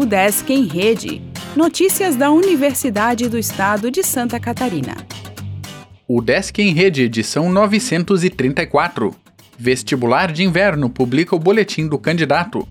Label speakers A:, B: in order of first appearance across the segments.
A: O Desk em Rede. Notícias da Universidade do Estado de Santa Catarina.
B: O Desk em Rede, edição 934. Vestibular de Inverno publica o boletim do candidato.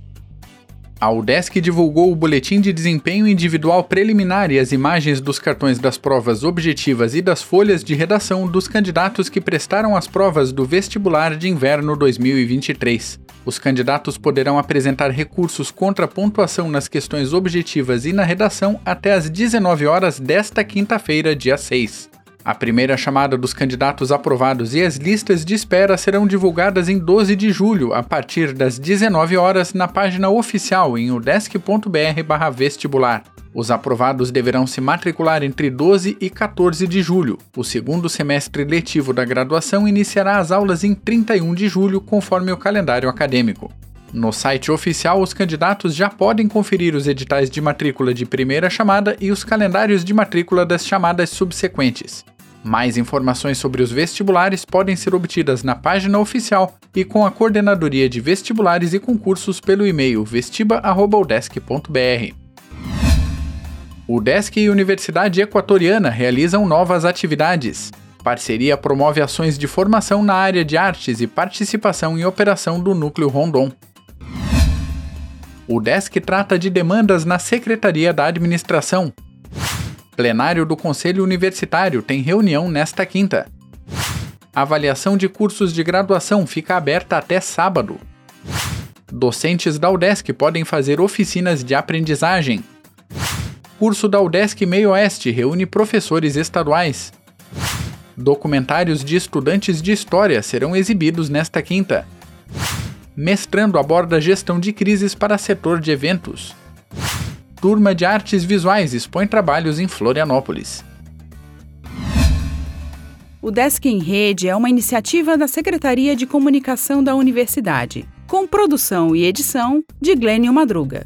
B: A UDESC divulgou o Boletim de Desempenho Individual Preliminar e as imagens dos cartões das provas objetivas e das folhas de redação dos candidatos que prestaram as provas do Vestibular de Inverno 2023. Os candidatos poderão apresentar recursos contra a pontuação nas questões objetivas e na redação até às 19 horas desta quinta-feira, dia 6. A primeira chamada dos candidatos aprovados e as listas de espera serão divulgadas em 12 de julho, a partir das 19 horas, na página oficial em udesc.br/vestibular. Os aprovados deverão se matricular entre 12 e 14 de julho. O segundo semestre letivo da graduação iniciará as aulas em 31 de julho, conforme o calendário acadêmico. No site oficial, os candidatos já podem conferir os editais de matrícula de primeira chamada e os calendários de matrícula das chamadas subsequentes. Mais informações sobre os vestibulares podem ser obtidas na página oficial e com a Coordenadoria de Vestibulares e Concursos pelo e-mail vestiba.udesc.br. O Desk e Universidade Equatoriana realizam novas atividades. Parceria promove ações de formação na área de artes e participação em operação do Núcleo Rondon. O Desk trata de demandas na Secretaria da Administração, Plenário do Conselho Universitário tem reunião nesta quinta. Avaliação de cursos de graduação fica aberta até sábado. Docentes da UDESC podem fazer oficinas de aprendizagem. Curso da UDESC Meio Oeste reúne professores estaduais. Documentários de estudantes de história serão exibidos nesta quinta. Mestrando aborda gestão de crises para setor de eventos. Turma de Artes Visuais expõe trabalhos em Florianópolis.
A: O Desk em Rede é uma iniciativa da Secretaria de Comunicação da Universidade, com produção e edição de Glênio Madruga.